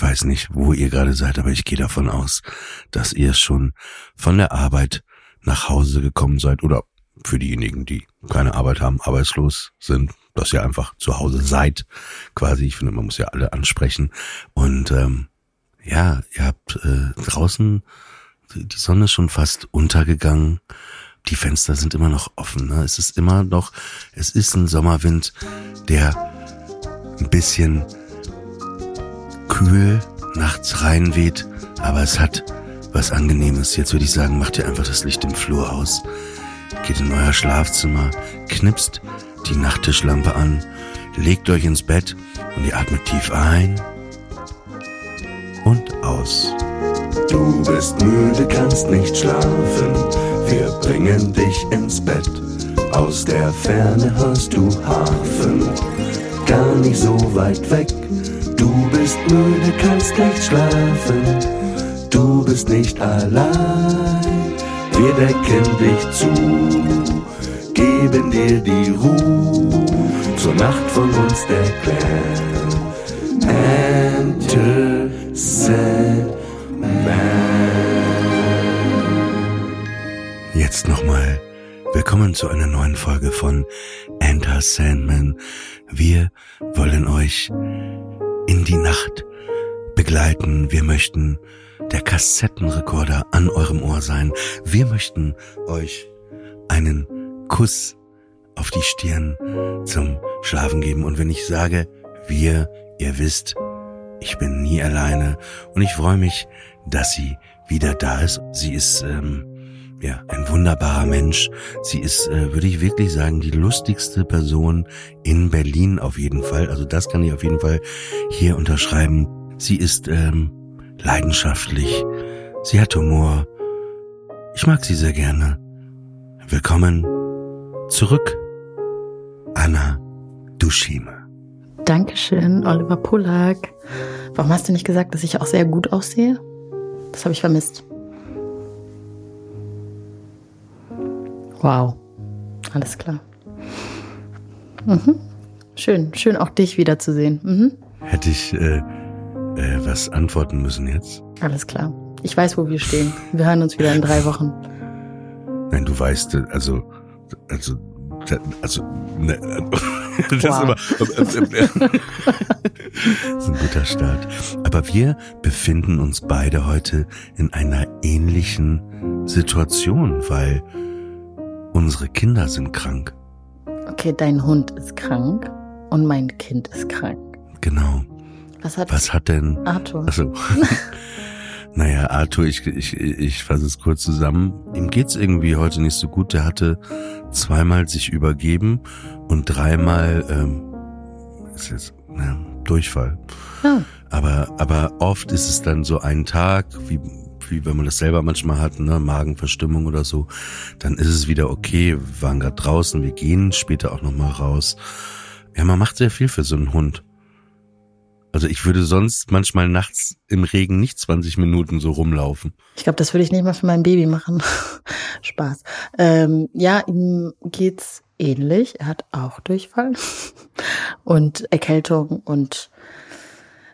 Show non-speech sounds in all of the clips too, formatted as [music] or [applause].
Ich weiß nicht, wo ihr gerade seid, aber ich gehe davon aus, dass ihr schon von der Arbeit nach Hause gekommen seid oder für diejenigen, die keine Arbeit haben, arbeitslos sind, dass ihr einfach zu Hause seid, quasi. Ich finde, man muss ja alle ansprechen. Und ähm, ja, ihr habt äh, draußen, die Sonne ist schon fast untergegangen. Die Fenster sind immer noch offen. Ne? Es ist immer noch, es ist ein Sommerwind, der ein bisschen kühl nachts reinweht, aber es hat was Angenehmes. Jetzt würde ich sagen, macht ihr einfach das Licht im Flur aus, geht in euer Schlafzimmer, knipst die Nachttischlampe an, legt euch ins Bett und ihr atmet tief ein und aus. Du bist müde, kannst nicht schlafen, wir bringen dich ins Bett. Aus der Ferne hörst du Hafen, gar nicht so weit weg. Du bist müde, kannst nicht schlafen, du bist nicht allein. Wir decken dich zu, geben dir die Ruhe, zur Nacht von uns der Clan. Enter Sandman. Jetzt nochmal willkommen zu einer neuen Folge von Enter Sandman. Wir wollen euch in die Nacht begleiten. Wir möchten der Kassettenrekorder an eurem Ohr sein. Wir möchten euch einen Kuss auf die Stirn zum Schlafen geben. Und wenn ich sage wir, ihr wisst, ich bin nie alleine und ich freue mich, dass sie wieder da ist. Sie ist ähm, ja ein wunderbarer Mensch. Sie ist, äh, würde ich wirklich sagen, die lustigste Person in Berlin auf jeden Fall. Also das kann ich auf jeden Fall hier unterschreiben. Sie ist ähm, leidenschaftlich. Sie hat Humor. Ich mag sie sehr gerne. Willkommen zurück, Anna Dushime. Dankeschön, Oliver Pollack. Warum hast du nicht gesagt, dass ich auch sehr gut aussehe? Das habe ich vermisst. Wow. Alles klar. Mhm. Schön, schön auch dich wiederzusehen. Mhm. Hätte ich äh, äh, was antworten müssen jetzt? Alles klar. Ich weiß, wo wir stehen. Wir hören uns wieder in drei Wochen. Nein, du weißt, äh, also, also, also, ne, [laughs] das Wow. ist immer, das ist ein guter Start. Aber wir befinden uns beide heute in einer ähnlichen Situation, weil unsere Kinder sind krank. Okay, dein Hund ist krank und mein Kind ist krank. Genau. Was hat Was hat denn, Arthur? also, [laughs] naja, Arthur, ich, ich, ich fasse es kurz zusammen. Ihm geht's irgendwie heute nicht so gut. Der hatte zweimal sich übergeben und dreimal, ähm, ist jetzt, na, Durchfall. Ja. Aber, aber oft ist es dann so ein Tag, wie, wie wenn man das selber manchmal hat, ne, Magenverstimmung oder so, dann ist es wieder okay, wir waren gerade draußen, wir gehen später auch nochmal raus. Ja, man macht sehr viel für so einen Hund. Also ich würde sonst manchmal nachts im Regen nicht 20 Minuten so rumlaufen. Ich glaube, das würde ich nicht mal für mein Baby machen. [laughs] Spaß. Ähm, ja, ihm geht's ähnlich. Er hat auch Durchfall [laughs] und Erkältung und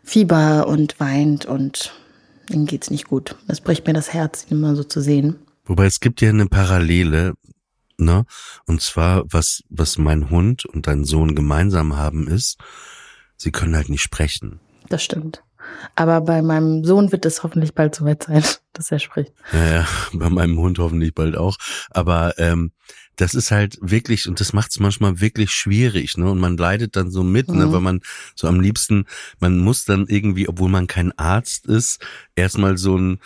Fieber und weint und ihm geht's nicht gut. Es bricht mir das Herz, ihn immer so zu sehen. Wobei es gibt ja eine Parallele, ne? Und zwar, was, was mein Hund und dein Sohn gemeinsam haben, ist, sie können halt nicht sprechen. Das stimmt. Aber bei meinem Sohn wird es hoffentlich bald soweit sein, [laughs] dass er spricht. Ja, ja, [laughs] bei meinem Hund hoffentlich bald auch. Aber ähm, das ist halt wirklich, und das macht es manchmal wirklich schwierig, ne? Und man leidet dann so mit, ne? Mhm. Weil man so am liebsten, man muss dann irgendwie, obwohl man kein Arzt ist, erstmal so ein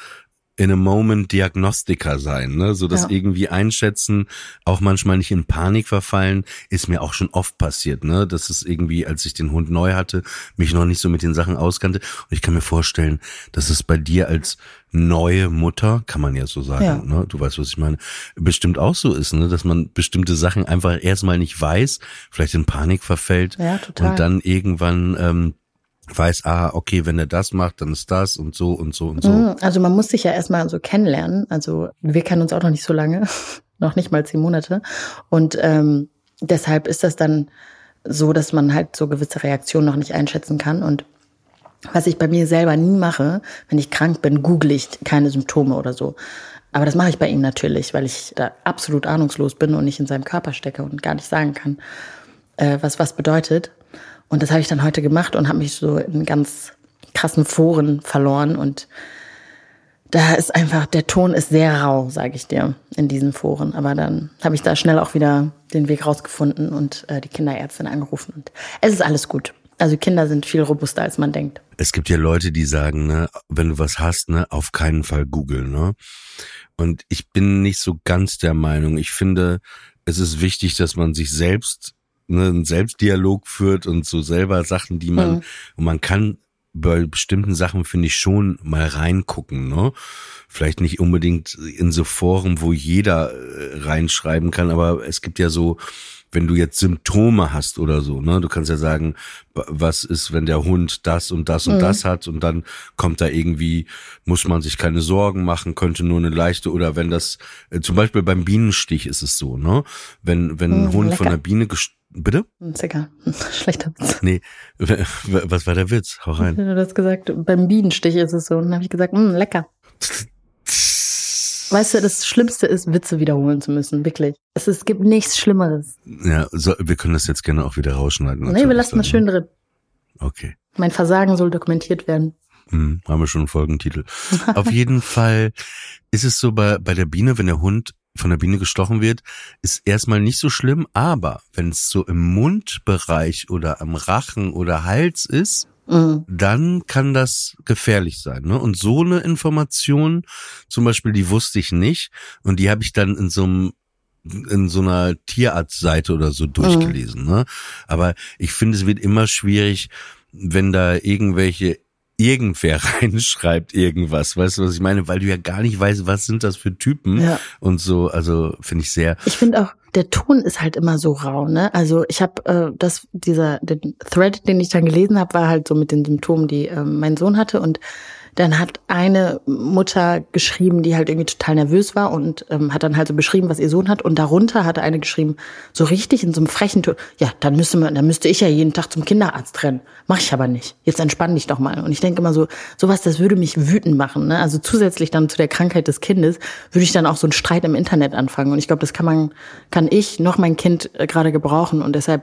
in a moment Diagnostiker sein, ne? So das Ja. irgendwie einschätzen, auch manchmal nicht in Panik verfallen, ist mir auch schon oft passiert, ne? Das ist irgendwie, als ich den Hund neu hatte, mich noch nicht so mit den Sachen auskannte. Und ich kann mir vorstellen, dass es bei dir als neue Mutter, kann man ja so sagen, Ja. ne? Du weißt, was ich meine, bestimmt auch so ist, ne? Dass man bestimmte Sachen einfach erstmal nicht weiß, vielleicht in Panik verfällt Ja, total. und dann irgendwann ähm, weiß, ah, okay, wenn er das macht, dann ist das und so und so und so. Mhm, Also man muss sich ja erstmal so kennenlernen. Also wir kennen uns auch noch nicht so lange, [laughs] noch nicht mal zehn Monate. Und ähm, deshalb ist das dann so, dass man halt so gewisse Reaktionen noch nicht einschätzen kann. Und Was ich bei mir selber nie mache, wenn ich krank bin, google ich keine Symptome oder so. Aber das mache ich bei ihm natürlich, weil ich da absolut ahnungslos bin und nicht in seinem Körper stecke und gar nicht sagen kann, äh, was was bedeutet. Und das habe ich dann heute gemacht und habe mich so in ganz krassen Foren verloren und da ist einfach, der Ton ist sehr rau, sage ich dir, in diesen Foren. Aber dann habe ich da schnell auch wieder den Weg rausgefunden und äh, die Kinderärztin angerufen. Und es ist alles gut. Also Kinder sind viel robuster, als man denkt. Es gibt ja Leute, die sagen, ne, wenn du was hast, ne, auf keinen Fall googeln, ne? Und ich bin nicht so ganz der Meinung. Ich finde, es ist wichtig, dass man sich selbst einen Selbstdialog führt und so selber Sachen, die man, mhm. und man kann bei bestimmten Sachen finde ich schon mal reingucken, ne? Vielleicht nicht unbedingt in so Foren, wo jeder äh, reinschreiben kann, aber es gibt ja so, wenn du jetzt Symptome hast oder so, ne, du kannst ja sagen, was ist, wenn der Hund das und das und mhm. das hat und dann kommt da irgendwie, muss man sich keine Sorgen machen, könnte nur eine leichte oder wenn das, äh, zum Beispiel beim Bienenstich ist es so, ne, wenn, wenn ein mhm, Hund lecker. von einer Biene gest Bitte? Ist egal. [laughs] Schlechter Witz. Nee, was war der Witz? Hau rein. Du hast gesagt, beim Bienenstich ist es so. Und dann habe ich gesagt, hm, lecker. Weißt du, das Schlimmste ist, Witze wiederholen zu müssen, wirklich. Es, es gibt nichts Schlimmeres. Ja, so, wir können das jetzt gerne auch wieder rausschneiden. Nee, wir lassen das schön drin. Okay. Mein Versagen soll dokumentiert werden. Hm, haben wir schon einen Folgentitel. Auf jeden [laughs] Fall ist es so bei, bei der Biene, wenn der Hund von der Biene gestochen wird, ist erstmal nicht so schlimm, aber wenn es so im Mundbereich oder am Rachen oder Hals ist, mhm. dann kann das gefährlich sein. Ne? Und so eine Information, zum Beispiel, die wusste ich nicht und die habe ich dann in so einem in so einer Tierarztseite oder so durchgelesen. Mhm. Ne? Aber ich finde, es wird immer schwierig, wenn da irgendwelche irgendwer [laughs] reinschreibt irgendwas, weißt du, was ich meine? Weil du ja gar nicht weißt, was sind das für Typen ja. und so, also finde ich sehr. Ich finde auch, der Ton ist halt immer so rau, ne? Also ich habe äh, das, dieser, den Thread, den ich dann gelesen habe, war halt so mit den Symptomen, die äh, mein Sohn hatte und dann hat eine Mutter geschrieben, die halt irgendwie total nervös war und ähm, hat dann halt so beschrieben, was ihr Sohn hat. Und darunter hatte eine geschrieben, so richtig in so einem frechen Ton, ja, dann müsste man, dann müsste ich ja jeden Tag zum Kinderarzt rennen. Mach ich aber nicht. Jetzt entspann dich doch mal. Und ich denke immer so, sowas, das würde mich wütend machen. Ne? Also zusätzlich dann zu der Krankheit des Kindes würde ich dann auch so einen Streit im Internet anfangen. Und ich glaube, das kann man, kann ich noch mein Kind äh, gerade gebrauchen. Und deshalb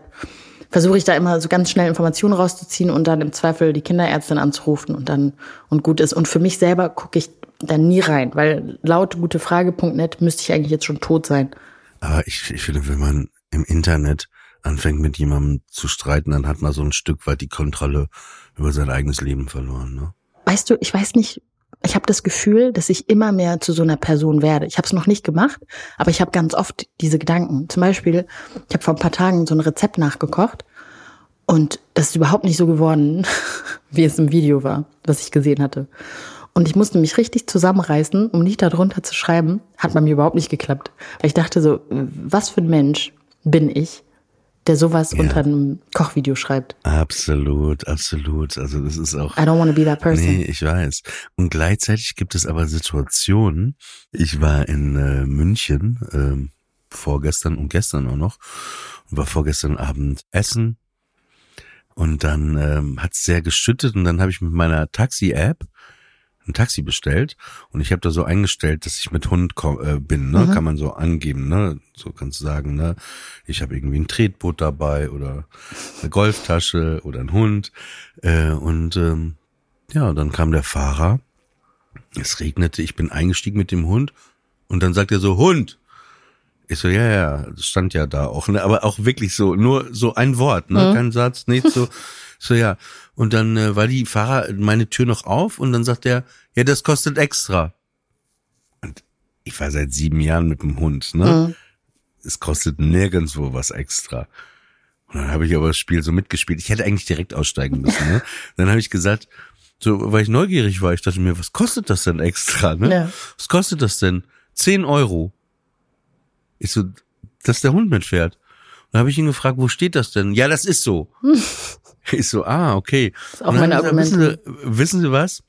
versuche ich da immer so ganz schnell Informationen rauszuziehen und dann im Zweifel die Kinderärztin anzurufen und dann und gut ist. Und für mich selber gucke ich da nie rein, weil laut gutefrage.net müsste ich eigentlich jetzt schon tot sein. Aber ich, ich finde, wenn man im Internet anfängt mit jemandem zu streiten, dann hat man so ein Stück weit die Kontrolle über sein eigenes Leben verloren. Ne? Weißt du, ich weiß nicht, ich habe das Gefühl, dass ich immer mehr zu so einer Person werde. Ich habe es noch nicht gemacht, aber ich habe ganz oft diese Gedanken. Zum Beispiel, ich habe vor ein paar Tagen so ein Rezept nachgekocht und das ist überhaupt nicht so geworden, [laughs] wie es im Video war, was ich gesehen hatte. Und ich musste mich richtig zusammenreißen, um nicht darunter zu schreiben. Hat bei mir überhaupt nicht geklappt. Weil ich dachte so, was für ein Mensch bin ich, der sowas ja. unter einem Kochvideo schreibt. Absolut, absolut. Also das ist auch. I don't want to be that person. Nee, ich weiß. Und gleichzeitig gibt es aber Situationen. Ich war in äh, München äh, vorgestern und gestern auch noch und war vorgestern Abend essen und dann ähm, hat es sehr geschüttet und dann habe ich mit meiner Taxi-App ein Taxi bestellt und ich habe da so eingestellt, dass ich mit Hund äh, bin, ne? Mhm. Kann man so angeben, ne? So kannst du sagen, ne? Ich habe irgendwie ein Tretboot dabei oder eine Golftasche oder ein Hund. Äh, und ähm, ja, dann kam der Fahrer. Es regnete, ich bin eingestiegen mit dem Hund und dann sagt er so, Hund. Ich so, ja, ja, stand ja da auch, ne? aber auch wirklich so, nur so ein Wort, ne? Mhm. Kein Satz, nichts so. [laughs] So, ja. Und dann äh, war die Fahrer meine Tür noch auf und dann sagt er, ja, das kostet extra. Und ich war seit sieben Jahren mit dem Hund, ne? Mhm. Es kostet nirgendwo was extra. Und dann habe ich aber das Spiel so mitgespielt. Ich hätte eigentlich direkt aussteigen müssen. Ne? [laughs] Dann habe ich gesagt, so, weil ich neugierig war, ich dachte mir, was kostet das denn extra? Ne? Ja. Was kostet das denn? Zehn Euro. Ich so, dass der Hund mitfährt. Und dann habe ich ihn gefragt, wo steht das denn? Ja, das ist so. [laughs] Ich so, ah, okay. Das ist auch meine Argumente. Wissen Sie, wissen Sie was?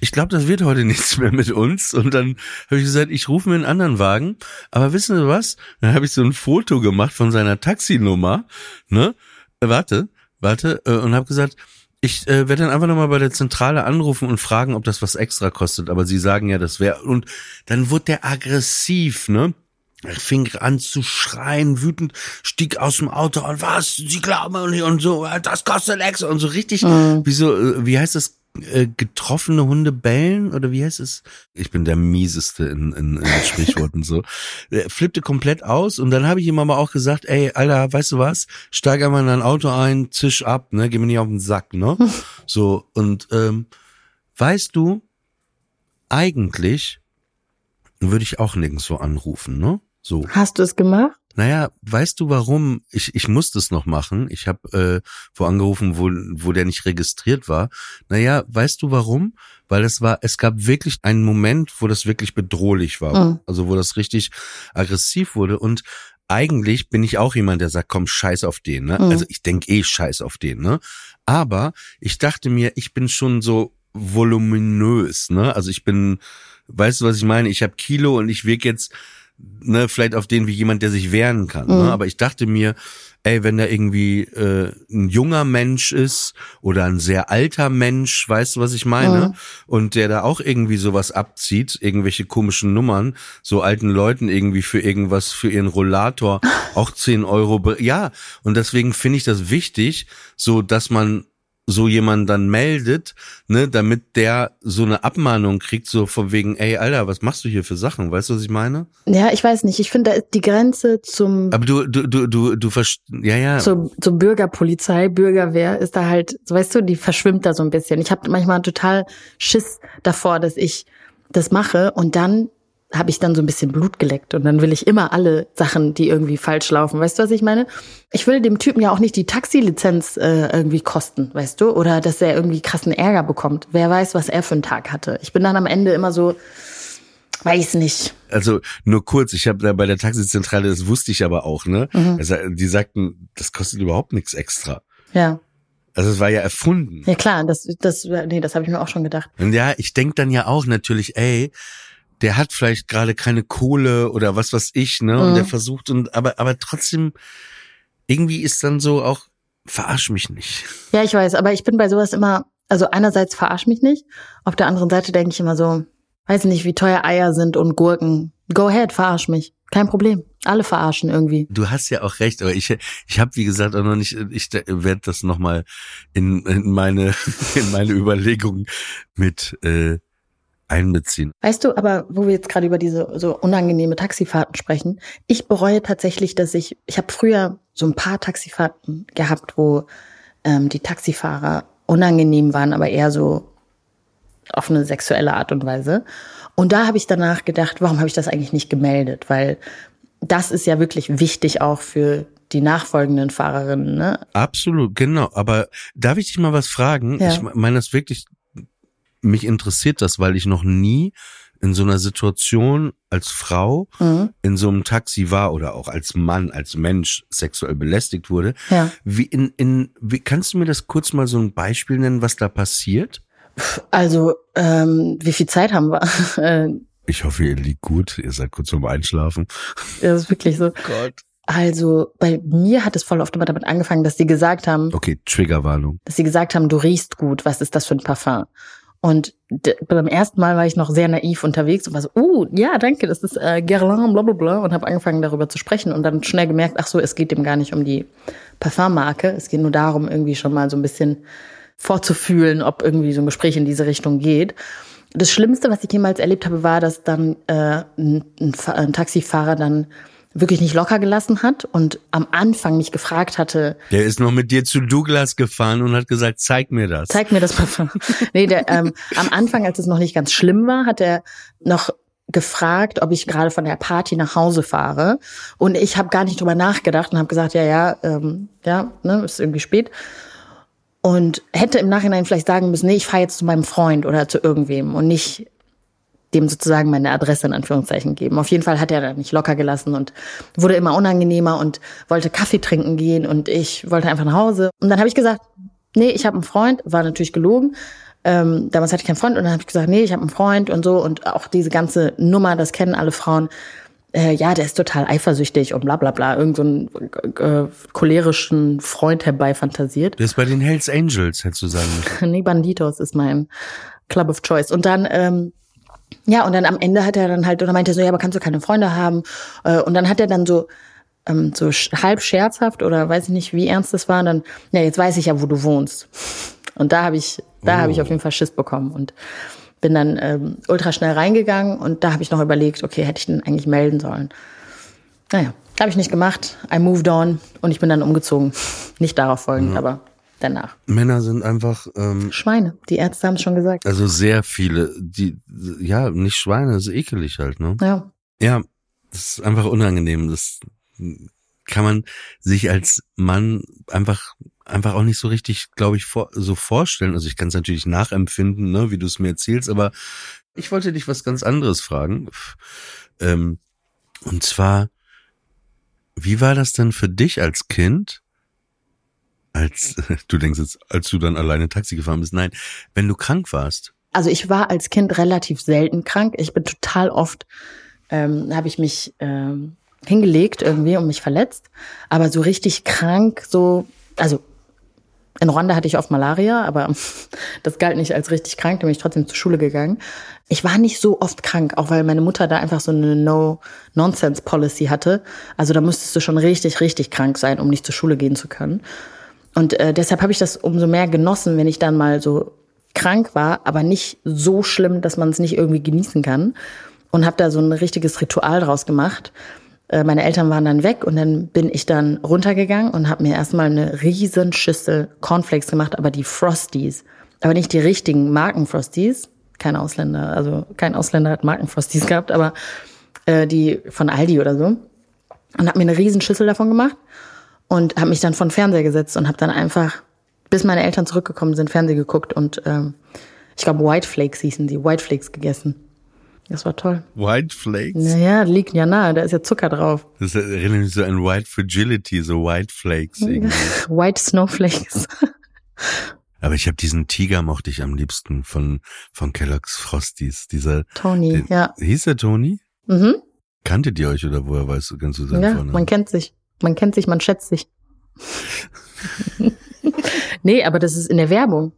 Ich glaube, das wird heute [laughs] nichts mehr mit uns. Und dann habe ich gesagt, ich rufe mir einen anderen Wagen. Aber wissen Sie was? Dann habe ich so ein Foto gemacht von seiner Taxinummer. Ne? Warte, warte. Äh, und habe gesagt, Ich äh, werde dann einfach nochmal bei der Zentrale anrufen und fragen, ob das was extra kostet. Aber sie sagen ja, das wäre. Und dann wird der aggressiv, ne? Er fing an zu schreien, wütend, stieg aus dem Auto und was, sie glauben nicht und so, das kostet extra und so richtig, mhm. wie so, äh, wie heißt das, äh, getroffene Hunde bellen oder wie heißt es? Ich bin der mieseste in, in, in Sprichworten so. [laughs] Flippte komplett aus und dann habe ich ihm aber auch gesagt, ey, Alter, weißt du was? Steig einmal in dein Auto ein, zisch ab, ne? Geh mir nicht auf den Sack, ne? [laughs] So, und ähm, weißt du, eigentlich würde ich auch nirgendwo anrufen, ne? So. Hast du es gemacht? Naja, weißt du warum? Ich, ich musste es noch machen. Ich habe äh, wo angerufen, wo, wo der nicht registriert war. Naja, weißt du warum? Weil es war, es gab wirklich einen Moment, wo das wirklich bedrohlich war. Mhm. Also wo das richtig aggressiv wurde. Und eigentlich bin ich auch jemand, der sagt, komm, scheiß auf den. Ne? Mhm. Also ich denk eh scheiß auf den. Ne? Aber ich dachte mir, ich bin schon so voluminös. Ne? Also ich bin, weißt du, was ich meine? Ich habe Kilo und ich wieg jetzt ne, vielleicht auf den wie jemand, der sich wehren kann. Ne? Mhm. Ne? Aber ich dachte mir, ey, wenn da irgendwie äh, ein junger Mensch ist oder ein sehr alter Mensch, weißt du, was ich meine? Mhm. Und der da auch irgendwie sowas abzieht, irgendwelche komischen Nummern, so alten Leuten irgendwie für irgendwas, für ihren Rollator [laughs] auch 10 Euro. Ja, und deswegen finde ich das wichtig, so dass man so jemand dann meldet, ne, damit der so eine Abmahnung kriegt, so von wegen, ey, Alter, was machst du hier für Sachen? Weißt du, was ich meine? Ja, ich weiß nicht. Ich finde, da ist die Grenze zum. Aber du, du, du, du, du ja, ja. Zur, zur Bürgerpolizei, Bürgerwehr ist da halt, weißt du, die verschwimmt da so ein bisschen. Ich habe manchmal total Schiss davor, dass ich das mache und dann habe ich dann so ein bisschen Blut geleckt und dann will ich immer alle Sachen, die irgendwie falsch laufen. Weißt du, was ich meine? Ich will dem Typen ja auch nicht die Taxilizenz äh, irgendwie kosten, weißt du? Oder dass er irgendwie krassen Ärger bekommt. Wer weiß, was er für einen Tag hatte. Ich bin dann am Ende immer so, weiß nicht. Also nur kurz, ich habe da bei der Taxizentrale, das wusste ich aber auch, ne? Mhm. Also, die sagten, das kostet überhaupt nichts extra. Ja. Also es war ja erfunden. Ja klar, das, das, nee, das habe ich mir auch schon gedacht. Und ja, ich denk dann ja auch natürlich, ey, der hat vielleicht gerade keine Kohle oder was was ich, ne? Und mhm. der versucht und aber aber trotzdem irgendwie ist dann so auch verarsch mich nicht. Ja, ich weiß, aber ich bin bei sowas immer, also einerseits verarsch mich nicht, auf der anderen Seite denke ich immer so, weiß nicht, wie teuer Eier sind und Gurken. Go ahead, verarsch mich. Kein Problem. Alle verarschen irgendwie. Du hast ja auch recht, aber ich ich habe wie gesagt auch noch nicht ich werde das noch mal in, in meine [laughs] in meine Überlegungen mit äh, einbeziehen. Weißt du, aber wo wir jetzt gerade über diese so unangenehme Taxifahrten sprechen, ich bereue tatsächlich, dass ich, ich habe früher so ein paar Taxifahrten gehabt, wo ähm, die Taxifahrer unangenehm waren, aber eher so auf eine sexuelle Art und Weise. Und da habe ich danach gedacht, warum habe ich das eigentlich nicht gemeldet? Weil das ist ja wirklich wichtig auch für die nachfolgenden Fahrerinnen. Ne? Absolut, genau. Aber darf ich dich mal was fragen? Ja. Ich meine das wirklich mich interessiert das, weil ich noch nie in so einer Situation als Frau mhm. in so einem Taxi war oder auch als Mann, als Mensch sexuell belästigt wurde. Ja. Wie in, in, wie, kannst du mir das kurz mal so ein Beispiel nennen, was da passiert? Also, ähm, wie viel Zeit haben wir? [laughs] Äh, ich hoffe, ihr liegt gut. Ihr seid kurz zum Einschlafen. Ja, das ist wirklich so. Gott. Also bei mir hat es voll oft immer damit angefangen, dass sie gesagt haben. Okay, Triggerwarnung. Dass sie gesagt haben, du riechst gut. Was ist das für ein Parfum? Und beim ersten Mal war ich noch sehr naiv unterwegs und war so, uh, ja, danke, das ist äh, Guerlain, bla bla bla. Und habe angefangen darüber zu sprechen und dann schnell gemerkt, ach so, es geht dem gar nicht um die Parfummarke. Es geht nur darum, irgendwie schon mal so ein bisschen vorzufühlen, ob irgendwie so ein Gespräch in diese Richtung geht. Das Schlimmste, was ich jemals erlebt habe, war, dass dann äh, ein, ein, ein Taxifahrer dann wirklich nicht locker gelassen hat und am Anfang mich gefragt hatte. Der ist noch mit dir zu Douglas gefahren und hat gesagt, zeig mir das. Zeig mir das Parfum. [laughs] nee, der, ähm, am Anfang, als es noch nicht ganz schlimm war, hat er noch gefragt, ob ich gerade von der Party nach Hause fahre. Und ich habe gar nicht drüber nachgedacht und habe gesagt, ja, ja, ähm, ja, ne, ist irgendwie spät. Und hätte im Nachhinein vielleicht sagen müssen, nee, ich fahre jetzt zu meinem Freund oder zu irgendwem und nicht dem sozusagen meine Adresse in Anführungszeichen geben. Auf jeden Fall hat er da nicht locker gelassen und wurde immer unangenehmer und wollte Kaffee trinken gehen und ich wollte einfach nach Hause. Und dann habe ich gesagt, nee, ich habe einen Freund, war natürlich gelogen. Ähm, damals hatte ich keinen Freund und dann habe ich gesagt, nee, ich habe einen Freund und so und auch diese ganze Nummer, das kennen alle Frauen. äh, ja, der ist total eifersüchtig und bla bla bla, irgend so einen äh, cholerischen Freund herbeifantasiert. Der ist bei den Hells Angels, hättest du sagen müssen. [laughs] nee, Banditos ist mein Club of Choice. Und dann, ähm, ja, und dann am Ende hat er dann halt, oder meinte er so, ja, aber kannst du keine Freunde haben? Äh, und dann hat er dann so, ähm, so halb scherzhaft oder weiß ich nicht, wie ernst das war. Und dann, ja, jetzt weiß ich ja, wo du wohnst. Und da habe ich, da habe ich auf jeden Fall Schiss bekommen und bin dann ähm, ultra schnell reingegangen und da habe ich noch überlegt, okay, hätte ich den eigentlich melden sollen. Naja, habe ich nicht gemacht. I moved on und ich bin dann umgezogen. Nicht darauf folgend, aber danach. Männer sind einfach, ähm, Schweine, die Ärzte haben es schon gesagt. also sehr viele, die, ja, nicht Schweine, ist ekelig halt, ne? Ja. Ja, das ist einfach unangenehm. Das kann man sich als Mann einfach einfach auch nicht so richtig, glaube ich, vor, so vorstellen. Also ich kann es natürlich nachempfinden, ne, wie du es mir erzählst, aber ich wollte dich was ganz anderes fragen. Ähm, und zwar, wie war das denn für dich als Kind? Als [laughs] du denkst jetzt, als du dann alleine Taxi gefahren bist. Nein, wenn du krank warst. Also ich war als Kind relativ selten krank. Ich bin total oft, ähm, habe ich mich ähm, hingelegt irgendwie und mich verletzt. Aber so richtig krank, so, also in Rwanda hatte ich oft Malaria, aber [laughs] das galt nicht als richtig krank, da bin ich trotzdem zur Schule gegangen. Ich war nicht so oft krank, auch weil meine Mutter da einfach so eine No-Nonsense-Policy hatte. Also da musstest du schon richtig, richtig krank sein, um nicht zur Schule gehen zu können. Und äh, deshalb habe ich das umso mehr genossen, wenn ich dann mal so krank war, aber nicht so schlimm, dass man es nicht irgendwie genießen kann. Und habe da so ein richtiges Ritual draus gemacht. Äh, meine Eltern waren dann weg und dann bin ich dann runtergegangen und habe mir erstmal eine riesen Schüssel Cornflakes gemacht, aber die Frosties. Aber nicht die richtigen Marken-Frosties. Kein Ausländer, also kein Ausländer hat Marken-Frosties gehabt, aber äh, die von Aldi oder so. Und habe mir eine riesen Schüssel davon gemacht und habe mich dann von Fernseher gesetzt und habe dann einfach, bis meine Eltern zurückgekommen sind, Fernseh geguckt und ähm, ich glaube White Flakes hießen die, White Flakes gegessen. Das war toll. White Flakes? Naja, liegt ja nahe, da ist ja Zucker drauf. Das erinnert mich so an White Fragility, so White Flakes irgendwie. [laughs] White Snowflakes. [laughs] Aber ich habe diesen Tiger mochte ich am liebsten von von Kellogg's Frosties. Dieser Tony, den, ja. Hieß der Tony? Mhm. Kanntet ihr euch oder woher weißt du, kannst du seinen Ja, man kennt sich. Man kennt sich, man schätzt sich. [laughs] nee, aber das ist in der Werbung.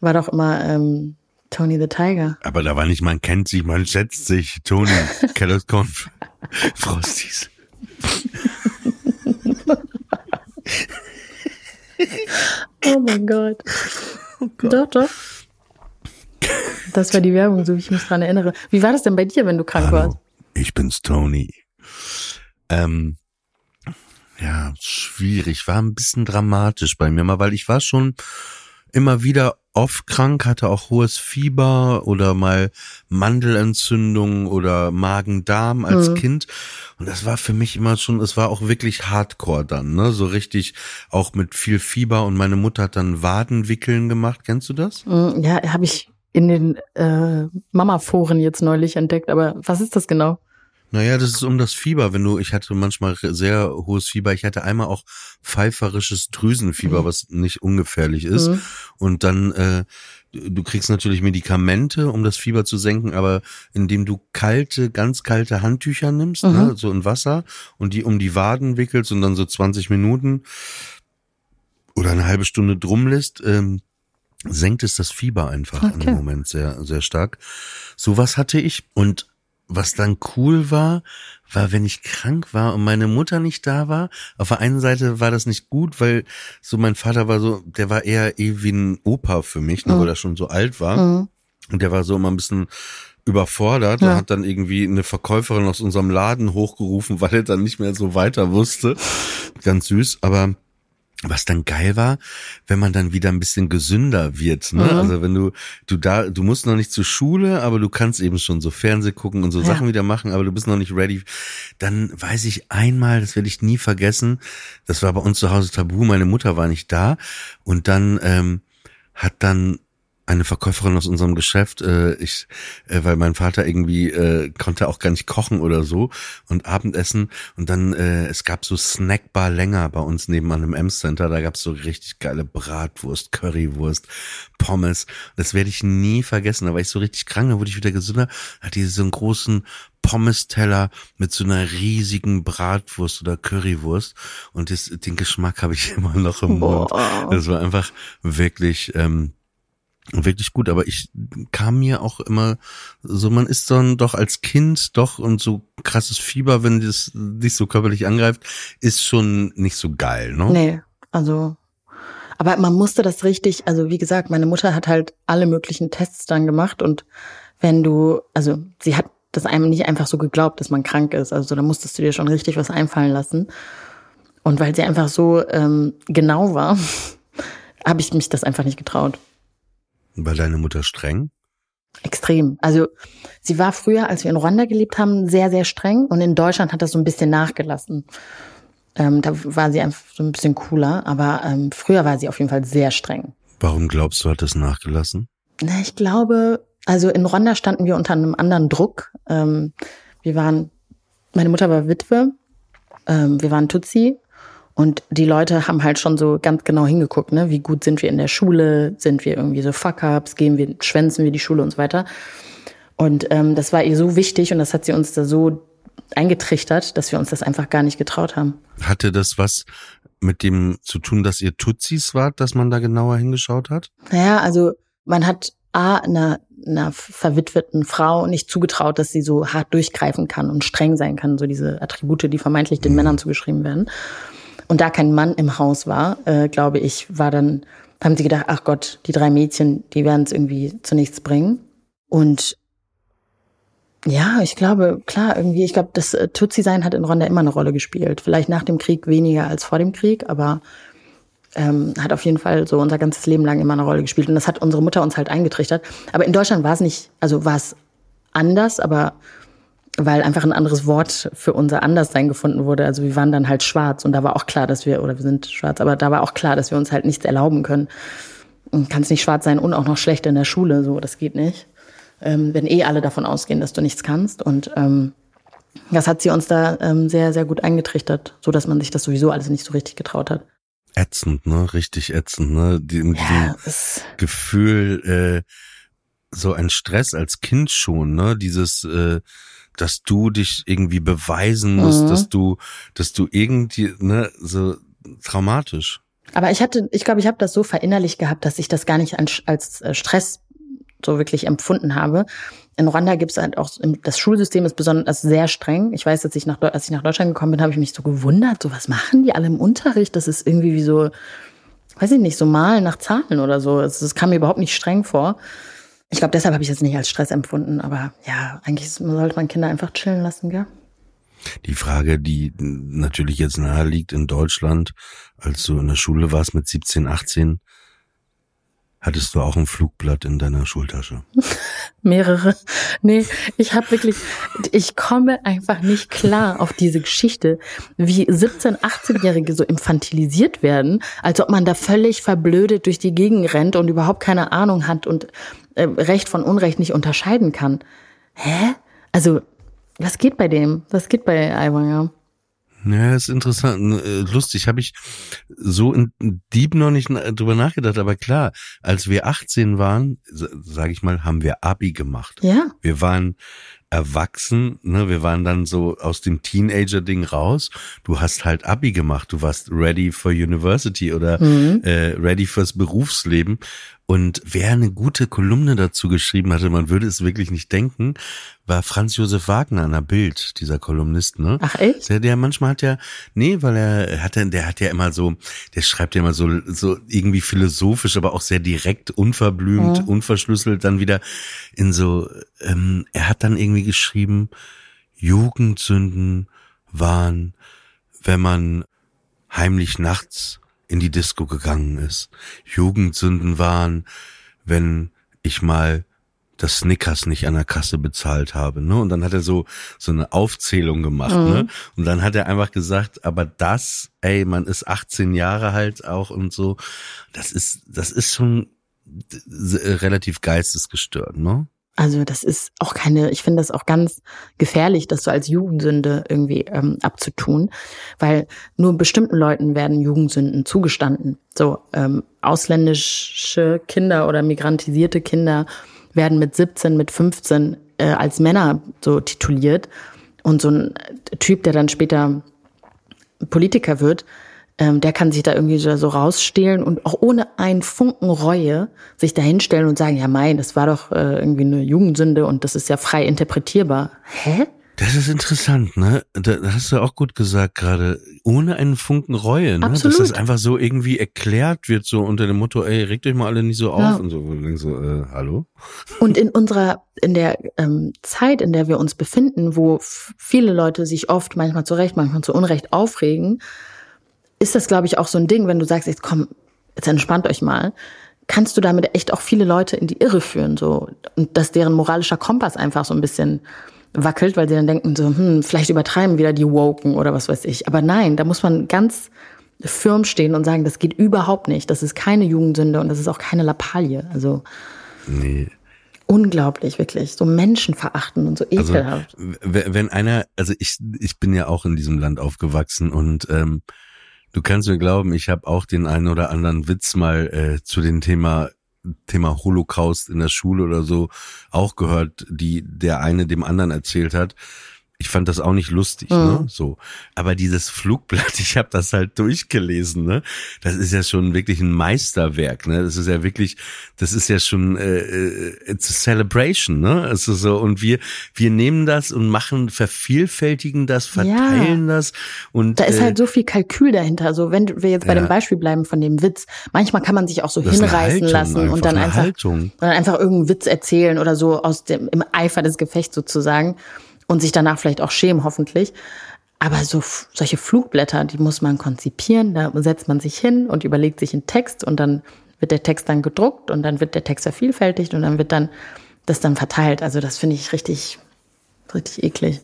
War doch immer ähm, Tony the Tiger. Aber da war nicht, man kennt sich, man schätzt sich. Tony, [laughs] Kellogg's Corn Frosties. Oh mein Gott. Doch, doch. Das war die Werbung, so wie ich mich dran erinnere. Wie war das denn bei dir, wenn du krank warst? Hallo, ich bin's Tony. Ähm, ja, schwierig, war ein bisschen dramatisch bei mir mal, weil ich war schon immer wieder oft krank, hatte auch hohes Fieber oder mal Mandelentzündung oder Magen-Darm als Mhm. Kind. Und das war für mich immer schon, es war auch wirklich Hardcore dann, ne? So richtig auch mit viel Fieber und meine Mutter hat dann Wadenwickeln gemacht. Kennst du das? Mm, Ja, habe ich in den äh, Mama-Foren jetzt neulich entdeckt, aber was ist das genau? Naja, das ist um das Fieber. Wenn du, ich hatte manchmal sehr hohes Fieber. Ich hatte einmal auch pfeiferisches Drüsenfieber, was nicht ungefährlich ist. Mhm. Und dann, äh, du du kriegst natürlich Medikamente, um das Fieber zu senken, aber indem du kalte, ganz kalte Handtücher nimmst, Mhm. ne, so in Wasser und die um die Waden wickelst und dann so 20 Minuten oder eine halbe Stunde drum lässt, ähm, senkt es das Fieber einfach Okay. im Moment sehr, sehr stark. Sowas hatte ich und was dann cool war, war, wenn ich krank war und meine Mutter nicht da war. Auf der einen Seite war das nicht gut, weil so mein Vater war so, der war eher eh wie ein Opa für mich, ne, weil er schon so alt war. Mhm. Und der war so immer ein bisschen überfordert Ja. und hat dann irgendwie eine Verkäuferin aus unserem Laden hochgerufen, [laughs] weil er dann nicht mehr so weiter wusste. Ganz süß, aber was dann geil war, wenn man dann wieder ein bisschen gesünder wird, ne? Mhm. Also wenn du du da du musst noch nicht zur Schule, aber du kannst eben schon so Fernseh gucken und so Ja. Sachen wieder machen, aber du bist noch nicht ready. Dann weiß ich einmal, das werde ich nie vergessen. Das war bei uns zu Hause tabu, meine Mutter war nicht da und dann ähm, hat dann eine Verkäuferin aus unserem Geschäft, äh, ich, äh, weil mein Vater irgendwie äh, konnte auch gar nicht kochen oder so und Abendessen und dann äh, es gab so Snackbar länger bei uns nebenan im M-Center, da gab's so richtig geile Bratwurst, Currywurst, Pommes. Das werde ich nie vergessen. Da war ich so richtig krank, da wurde ich wieder gesünder. Hatte diese so einen großen Pommes-Teller mit so einer riesigen Bratwurst oder Currywurst und das, den Geschmack habe ich [laughs] immer noch im Mund. Boah. Das war einfach wirklich ähm, wirklich gut, aber ich kam mir auch immer so, man ist dann doch als Kind doch und so krasses Fieber, wenn das dich so körperlich angreift, ist schon nicht so geil, ne? Nee, also. Aber man musste das richtig, also wie gesagt, meine Mutter hat halt alle möglichen Tests dann gemacht und wenn du, also sie hat das einem nicht einfach so geglaubt, dass man krank ist. Also da musstest du dir schon richtig was einfallen lassen. Und weil sie einfach so ähm, genau war, [laughs] habe ich mich das einfach nicht getraut. War deine Mutter streng? Extrem. Also sie war früher, als wir in Ruanda gelebt haben, sehr, sehr streng und in Deutschland hat das so ein bisschen nachgelassen. Ähm, da war sie einfach so ein bisschen cooler, aber ähm, früher war sie auf jeden Fall sehr streng. Warum glaubst du, hat das nachgelassen? Na, ich glaube, also in Ruanda standen wir unter einem anderen Druck. Ähm, wir waren, meine Mutter war Witwe, ähm, wir waren Tutsi und die Leute haben halt schon so ganz genau hingeguckt, ne? Wie gut sind wir in der Schule? Sind wir irgendwie so Fuck-ups? Gehen wir, schwänzen wir die Schule und so weiter? Und ähm, das war ihr so wichtig und das hat sie uns da so eingetrichtert, dass wir uns das einfach gar nicht getraut haben. Hatte das was mit dem zu tun, dass ihr Tutsis wart, dass man da genauer hingeschaut hat? Naja, also man hat A, einer, einer verwitweten Frau nicht zugetraut, dass sie so hart durchgreifen kann und streng sein kann, so diese Attribute, die vermeintlich den Männern zugeschrieben werden. Und da kein Mann im Haus war, äh, glaube ich, war dann, haben sie gedacht, ach Gott, die drei Mädchen, die werden es irgendwie zu nichts bringen. Und ja, ich glaube, klar, irgendwie, ich glaube, das äh, Tutsi-Sein hat in Rwanda immer eine Rolle gespielt. Vielleicht nach dem Krieg weniger als vor dem Krieg, aber ähm, hat auf jeden Fall so unser ganzes Leben lang immer eine Rolle gespielt. Und das hat unsere Mutter uns halt eingetrichtert. Aber in Deutschland war es nicht, also war es anders, aber weil einfach ein anderes Wort für unser Anderssein gefunden wurde. Also wir waren dann halt schwarz und da war auch klar, dass wir, oder wir sind schwarz, aber da war auch klar, dass wir uns halt nichts erlauben können. Du kannst nicht schwarz sein und auch noch schlecht in der Schule, so, das geht nicht. Ähm, wenn eh alle davon ausgehen, dass du nichts kannst. Und ähm, das hat sie uns da ähm, sehr, sehr gut eingetrichtert, so dass man sich das sowieso alles nicht so richtig getraut hat. Ätzend, ne? Richtig ätzend, ne? Die, Ja, diesem es, Gefühl, äh, so ein Stress als Kind schon, ne? Dieses, äh, dass du dich irgendwie beweisen musst, Mhm. dass du, dass du irgendwie, ne, so traumatisch. aber ich hatte, ich glaube, ich habe das so verinnerlicht gehabt, dass ich das gar nicht als äh, Stress so wirklich empfunden habe. In Ruanda gibt es halt auch, das Schulsystem ist besonders sehr streng. Ich weiß, dass ich nach, als ich nach Deutschland gekommen bin, habe ich mich so gewundert, so was machen die alle im Unterricht? Das ist irgendwie wie so, weiß ich nicht, so malen nach Zahlen oder so. Es es kam mir überhaupt nicht streng vor. Ich glaube, deshalb habe ich das nicht als Stress empfunden. Aber ja, eigentlich sollte man Kinder einfach chillen lassen, gell? Die Frage, die natürlich jetzt nahe liegt in Deutschland, als du in der Schule warst mit 17, 18, hattest du auch ein Flugblatt in deiner Schultasche. [laughs] Mehrere. Nee, ich habe wirklich, ich komme einfach nicht klar auf diese Geschichte, wie 17-, 18-Jährige so infantilisiert werden, als ob man da völlig verblödet durch die Gegend rennt und überhaupt keine Ahnung hat und äh, Recht von Unrecht nicht unterscheiden kann. Hä? Also, was geht bei dem? Was geht bei Aiwanger? Ja, ist interessant, äh, lustig. Habe ich so in Dieb noch nicht drüber nachgedacht, aber klar, als wir 18 waren, sage ich mal, haben wir Abi gemacht. Ja, Wir waren erwachsen, ne, wir waren dann so aus dem Teenager-Ding raus. Du hast halt Abi gemacht, du warst ready for University oder äh, ready fürs Berufsleben. Und wer eine gute Kolumne dazu geschrieben hatte, man würde es wirklich nicht denken, war Franz Josef Wagner an der Bild, dieser Kolumnist, ne? Ach, echt? Der, der manchmal hat ja, nee, weil er hat ja, der hat ja immer so, der schreibt ja immer so, so irgendwie philosophisch, aber auch sehr direkt, unverblümt, unverschlüsselt, dann wieder in so, ähm, er hat dann irgendwie geschrieben, Jugendsünden waren, wenn man heimlich nachts in die Disco gegangen ist. Jugendsünden waren, wenn ich mal das Snickers nicht an der Kasse bezahlt habe, ne? Und dann hat er so so eine Aufzählung gemacht, ne? Und dann hat er einfach gesagt, aber das, ey, man ist 18 Jahre halt auch und so. Das ist das ist schon relativ geistesgestört, ne? Also das ist auch keine, ich finde das auch ganz gefährlich, das so als Jugendsünde irgendwie ähm, abzutun, weil nur bestimmten Leuten werden Jugendsünden zugestanden. So ähm, ausländische Kinder oder migrantisierte Kinder werden mit 17, mit 15 äh, als Männer so tituliert und so ein Typ, der dann später Politiker wird, ähm, der kann sich da irgendwie so rausstehlen und auch ohne einen Funken Reue sich da hinstellen und sagen, ja mein, das war doch äh, irgendwie eine Jugendsünde und das ist ja frei interpretierbar. Hä? Das ist interessant, ne? Da hast du auch gut gesagt gerade. Ohne einen Funken Reue, ne? Absolut. Dass das einfach so irgendwie erklärt wird, so unter dem Motto, ey, regt euch mal alle nicht so auf Ja. und so. Und so, äh, hallo? Und in unserer, in der ähm, Zeit, in der wir uns befinden, wo viele Leute sich oft, manchmal zu Recht, manchmal zu Unrecht aufregen, ist das, glaube ich, auch so ein Ding, wenn du sagst, jetzt komm, jetzt entspannt euch mal, kannst du damit echt auch viele Leute in die Irre führen, so. Und dass deren moralischer Kompass einfach so ein bisschen wackelt, weil sie dann denken so, hm, vielleicht übertreiben wieder die Woken oder was weiß ich. Aber nein, da muss man ganz firm stehen und sagen, das geht überhaupt nicht. Das ist keine Jugendsünde und das ist auch keine Lappalie. Also, Nee. unglaublich, wirklich. So menschenverachtend und so Also, ekelhaft. w- wenn einer, also ich, ich bin ja auch in diesem Land aufgewachsen und ähm, du kannst mir glauben, ich habe auch den einen oder anderen Witz mal äh, zu dem Thema Thema Holocaust in der Schule oder so auch gehört, die der eine dem anderen erzählt hat. Ich fand das auch nicht lustig, ne? So, aber dieses Flugblatt, [laughs] ich habe das halt durchgelesen, ne? Das ist ja schon wirklich ein Meisterwerk, ne? Das ist ja wirklich, das ist ja schon äh, äh, it's a celebration, ne? Also so und wir wir nehmen das und machen vervielfältigen das, verteilen das und Da ist äh, halt so viel Kalkül dahinter. Also wenn wir jetzt bei Ja. dem Beispiel bleiben von dem Witz, manchmal kann man sich auch so das ist hinreißen lassen einfach, und dann einfach, Haltung. dann einfach irgendeinen Witz erzählen oder so aus dem im Eifer des Gefechts sozusagen und sich danach vielleicht auch schämen, hoffentlich. Aber so solche Flugblätter, die muss man konzipieren. Da setzt man sich hin und überlegt sich einen Text und dann wird der Text dann gedruckt und dann wird der Text vervielfältigt und dann wird dann das dann verteilt. Also das finde ich richtig, richtig eklig.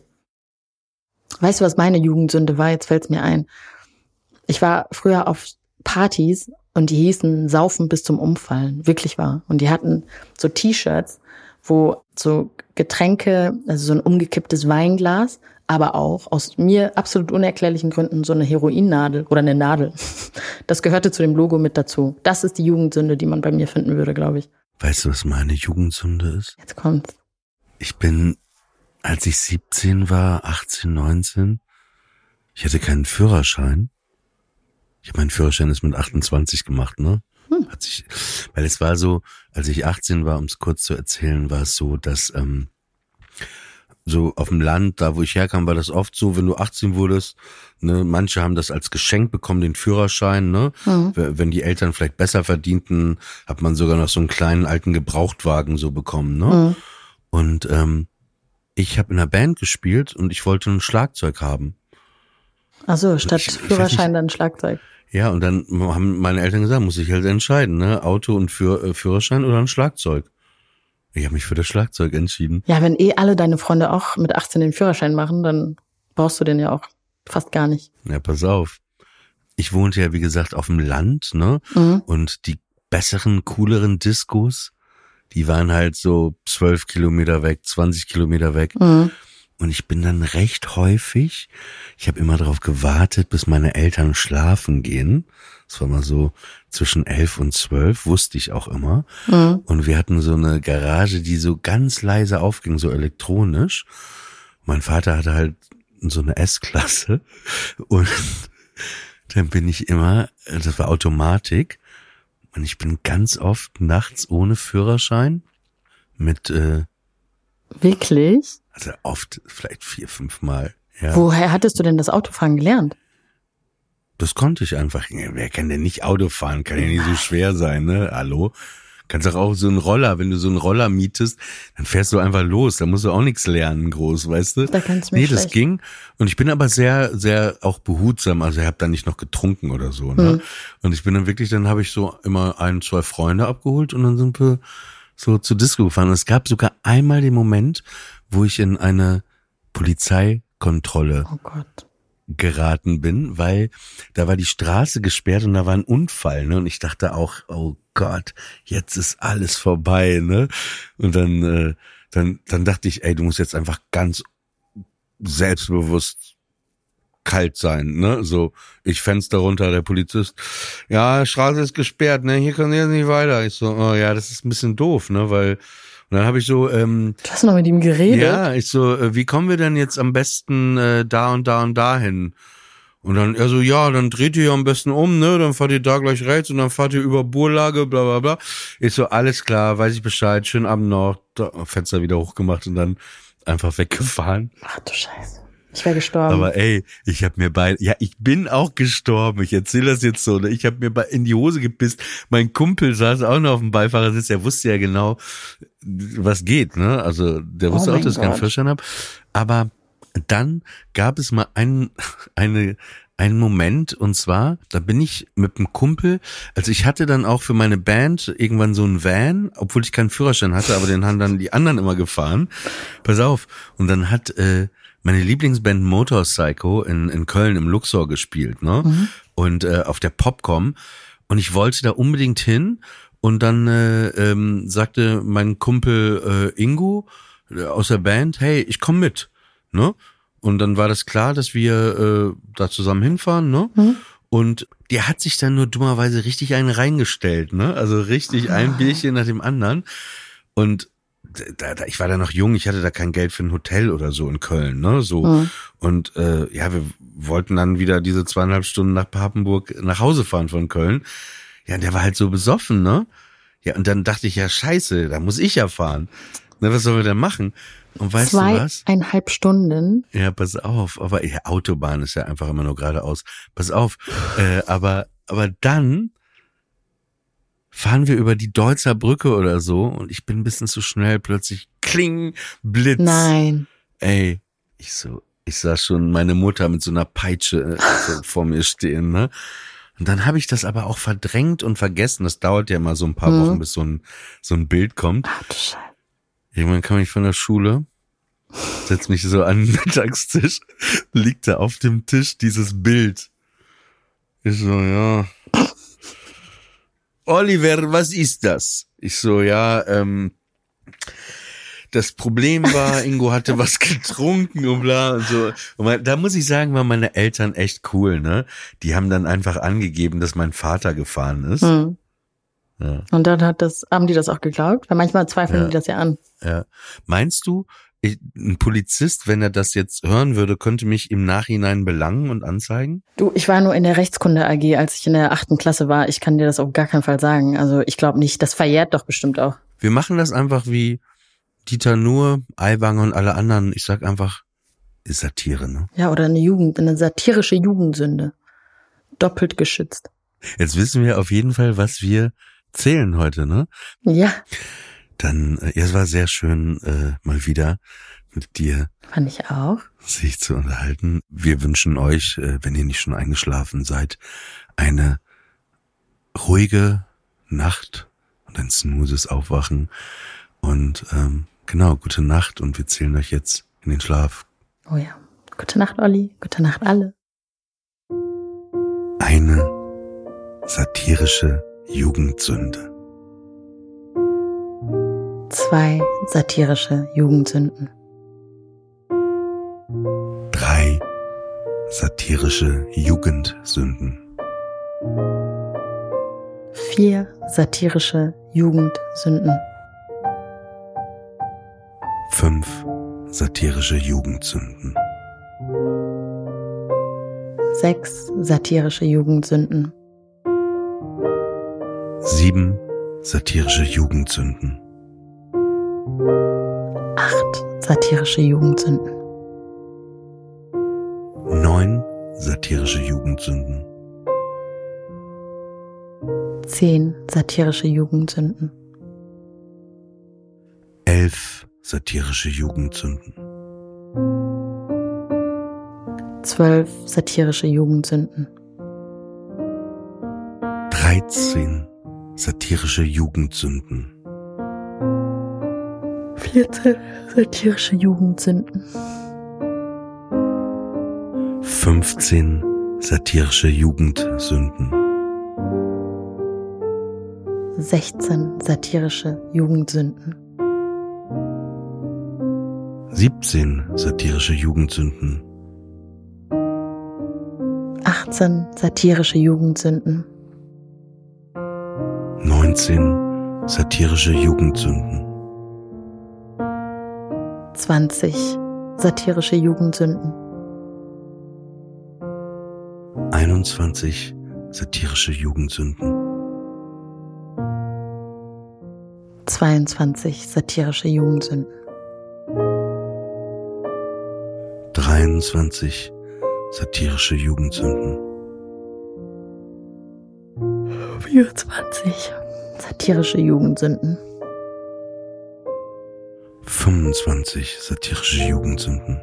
Weißt du, was meine Jugendsünde war? Jetzt fällt's mir ein. Ich war früher auf Partys und die hießen Saufen bis zum Umfallen. Wirklich wahr. Und die hatten so T-Shirts, wo so Getränke, also so ein umgekipptes Weinglas, aber auch aus mir absolut unerklärlichen Gründen so eine Heroinnadel oder eine Nadel. [laughs] Das gehörte zu dem Logo mit dazu. Das ist die Jugendsünde, die man bei mir finden würde, glaube ich. Weißt du, was meine Jugendsünde ist? Jetzt kommt's. Ich bin, als ich 17 war, 18, 19, ich hatte keinen Führerschein. Ich habe meinen Führerschein ist mit 28 gemacht, ne? Hat sich, weil es war so, als ich 18 war, um es kurz zu erzählen, war es so, dass ähm, so auf dem Land, da wo ich herkam, war das oft so, wenn du 18 wurdest, ne, manche haben das als Geschenk bekommen, den Führerschein, ne? W- Wenn die Eltern vielleicht besser verdienten, hat man sogar noch so einen kleinen alten Gebrauchtwagen so bekommen, ne? Und ähm, ich habe in einer Band gespielt und ich wollte ein Schlagzeug haben. Also statt Ich- ich Führerschein dann Schlagzeug. Ja, und dann haben meine Eltern gesagt, muss ich halt entscheiden, ne? Auto und Führ äh, Führerschein oder ein Schlagzeug. Ich habe mich für das Schlagzeug entschieden. Ja, wenn eh alle deine Freunde auch mit 18 den Führerschein machen, dann brauchst du den ja auch fast gar nicht. Ja, pass auf. Ich wohnte ja, wie gesagt, auf dem Land, ne? Mhm. Und die besseren, cooleren Diskos, die waren halt so zwölf Kilometer weg, 20 Kilometer weg. Mhm. Und ich bin dann recht häufig, ich habe immer darauf gewartet, bis meine Eltern schlafen gehen. Das war mal so zwischen elf und zwölf, wusste ich auch immer. Mhm. Und wir hatten so eine Garage, die so ganz leise aufging, so elektronisch. Mein Vater hatte halt so eine S-Klasse. Und [laughs] dann bin ich immer, das war Automatik. Und ich bin ganz oft nachts ohne Führerschein mit, äh, Wirklich? Also oft, vielleicht vier, fünf Mal. Ja, Woher hattest du denn das Autofahren gelernt? das konnte ich einfach. Wer kann denn nicht Auto fahren? Kann ja nicht so schwer sein, ne? Hallo? Kannst doch auch so einen Roller, wenn du so einen Roller mietest, dann fährst du einfach los. Da musst du auch nichts lernen, groß, weißt du? Da kannst du Nee, das schlecht. ging. Und ich bin aber sehr, sehr auch behutsam. Also ich habe da nicht noch getrunken oder so. Ne? Hm. Und ich bin dann wirklich, dann habe ich so immer ein, zwei Freunde abgeholt und dann sind wir so zur Disco gefahren. Und es gab sogar einmal den Moment, wo ich in eine Polizeikontrolle Oh geraten bin, weil da war die Straße gesperrt und da war ein Unfall, ne? Und ich dachte auch, oh Gott, jetzt ist alles vorbei, ne? Und dann, äh, dann, dann dachte ich, ey, du musst jetzt einfach ganz selbstbewusst kalt sein, ne? So, ich Fenster runter, der Polizist. Ja, Straße ist gesperrt, ne? Hier kann jetzt nicht weiter. Ich so, oh ja, das ist ein bisschen doof, ne? Weil und dann habe ich so, ähm, Du hast noch mit ihm geredet? ja, ich so, äh, wie kommen wir denn jetzt am besten äh, da und da und da hin? Und dann er so, ja, dann dreht ihr am besten um, ne? Dann fahrt ihr da gleich rechts und dann fahrt ihr über Burlage, bla bla bla. Ich so, alles klar, weiß ich Bescheid, schönen Abend noch, da, Fenster wieder hochgemacht und dann einfach weggefahren. Ach du Scheiße. Ich wäre gestorben. Aber ey, ich habe mir bei, ja, ich bin auch gestorben. Ich erzähle das jetzt so. Ne? Ich habe mir bei, in die Hose gepisst. Mein Kumpel saß auch noch auf dem Beifahrersitz. Er wusste ja genau, was geht. Ne? Also der Oh wusste auch, mein dass ich keinen. Führerschein habe. Aber dann gab es mal einen, eine, einen Moment und zwar, da bin ich mit einem Kumpel, also ich hatte dann auch für meine Band irgendwann so einen Van, obwohl ich keinen Führerschein hatte, aber den haben dann die anderen immer gefahren. Pass auf. Und dann hat äh, meine Lieblingsband Motorcycle in, in Köln im Luxor gespielt, ne? Und äh, auf der Popcom. Und ich wollte da unbedingt hin. Und dann äh, ähm, sagte mein Kumpel äh, Ingo äh, aus der Band, hey, ich komm mit, ne? Und dann war das klar, dass wir äh, da zusammen hinfahren, ne? Und der hat sich dann nur dummerweise richtig einen reingestellt, ne? Also richtig ein Bierchen nach dem anderen. Und da, da, ich war da noch jung, ich hatte da kein Geld für ein Hotel oder so in Köln, ne? So. Mhm. Und äh, ja, wir wollten dann wieder diese zweieinhalb Stunden nach Papenburg nach Hause fahren von Köln. Ja, und der war halt so besoffen, ne? Ja, und dann dachte ich, ja, scheiße, da muss ich ja fahren. Na, was sollen wir denn machen? Und weißt du was? Zweieinhalb Stunden. Ja, pass auf, aber ja, Autobahn ist ja einfach immer nur geradeaus. Pass auf, äh, aber aber dann fahren wir über die Deutzer Brücke oder so und ich bin ein bisschen zu schnell, plötzlich kling, Blitz. Nein. Ey, ich so, ich sah schon meine Mutter mit so einer Peitsche äh, so [laughs] vor mir stehen, ne? Und dann habe ich das aber auch verdrängt und vergessen. Das dauert ja immer so ein paar Mhm. Wochen, bis so ein so ein Bild kommt. Ach. Irgendwann kam ich von der Schule, setz mich so an den Mittagstisch, [laughs] liegt da auf dem Tisch dieses Bild. Ich so, ja. Oliver, was ist das? Ich so, ja, ähm, das Problem war, [laughs] Ingo hatte was getrunken und bla und so. Und mein, da muss ich sagen, waren meine Eltern echt cool, ne? Die haben dann einfach angegeben, dass mein Vater gefahren ist. Hm. Ja. Und dann hat das, haben die das auch geglaubt? Weil manchmal zweifeln Ja. die das ja an. Ja. Meinst du, ich, ein Polizist, wenn er das jetzt hören würde, könnte mich im Nachhinein belangen und anzeigen? Du, ich war nur in der Rechtskunde AG, als ich in der achten Klasse war. Ich kann dir das auf gar keinen Fall sagen. Also ich glaube nicht. Das verjährt doch bestimmt auch. Wir machen das einfach wie Dieter Nuhr, Aiwanger und alle anderen. Ich sag einfach, ist Satire, ne? Ja, oder eine Jugend, eine satirische Jugendsünde. Doppelt geschützt. Jetzt wissen wir auf jeden Fall, was wir zählen heute, ne? Ja, Dann, äh, ja, es war sehr schön, äh, mal wieder mit dir fand ich auch. sich zu unterhalten. Wir wünschen euch, äh, wenn ihr nicht schon eingeschlafen seid, eine ruhige Nacht und ein smoothes Aufwachen. Und ähm, genau, gute Nacht und wir zählen euch jetzt in den Schlaf. Oh ja. Gute Nacht, Olli. Gute Nacht, alle. Eine satirische Jugendsünde. Zwei satirische Jugendsünden. Drei satirische Jugendsünden. Vier satirische Jugendsünden. Fünf satirische Jugendsünden. Sechs satirische Jugendsünden. Sieben satirische Jugendsünden. Acht satirische Jugendsünden. Neun satirische Jugendsünden. Zehn satirische Jugendsünden. Elf satirische Jugendsünden. Zwölf satirische Jugendsünden. Dreizehn satirische Jugendsünden. 14 satirische Jugendsünden. 15 satirische Jugendsünden. 16 satirische Jugendsünden. 17 satirische Jugendsünden. 18 satirische Jugendsünden. 19 satirische Jugendsünden. 20 satirische Jugendsünden. 21 satirische Jugendsünden. 22 satirische Jugendsünden. 23 satirische Jugendsünden. 24 satirische Jugendsünden. 25 satirische Jugendsünden.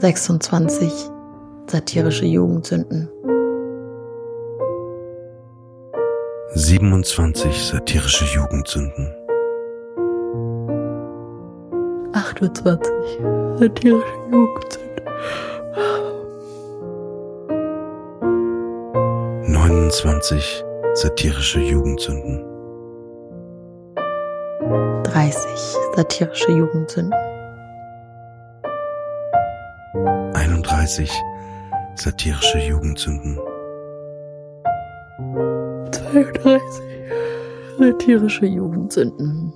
26 satirische Jugendsünden. 27 satirische Jugendsünden. 28 satirische Jugendsünden. 29 satirische Jugendsünden. 30 satirische Jugendsünden. 31 satirische Jugendsünden. 32 satirische Jugendsünden.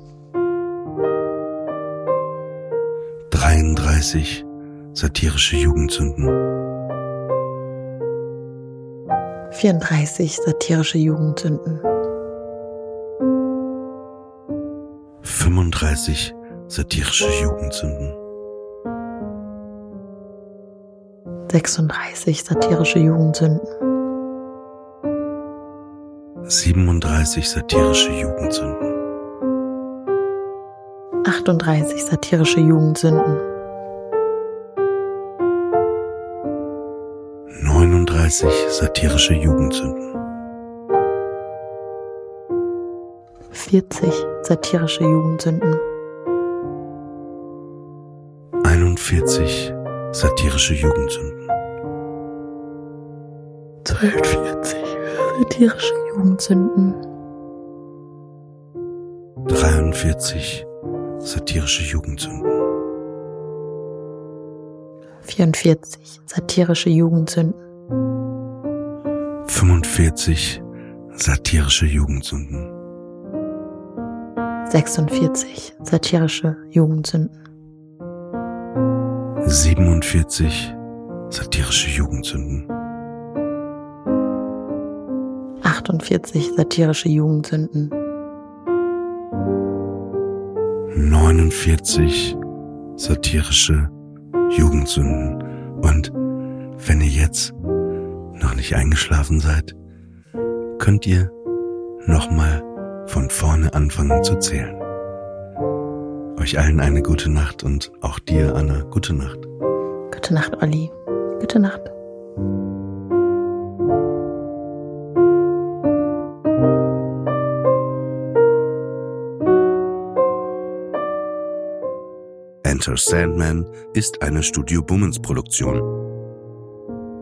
33 satirische Jugendsünden. 34 satirische Jugendsünden. 35 satirische Jugendsünden. 36 satirische Jugendsünden. 37 satirische Jugendsünden. 38 satirische Jugendsünden. 39 satirische Jugendsünden. 40 satirische Jugendsünden. 41 satirische Jugendsünden. 42 satirische Jugendsünden. 43 satirische Jugendsünden. 44 satirische Jugendsünden. 45 satirische Jugendsünden. 46 satirische Jugendsünden. 47 satirische Jugendsünden. 48 satirische Jugendsünden. 49 satirische Jugendsünden. Und wenn ihr jetzt noch nicht eingeschlafen seid, könnt ihr nochmal von vorne anfangen zu zählen. Euch allen eine gute Nacht und auch dir, Anna, gute Nacht. Gute Nacht, Olli. Gute Nacht. Enter Sandman ist eine Studio Bummens Produktion.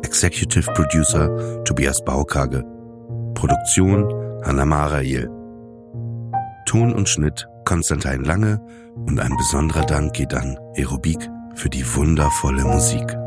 Executive Producer Tobias Baukage. Produktion Hanna Marail. Ton und Schnitt Konstantin Lange und ein besonderer Dank geht an Aerobik für die wundervolle Musik.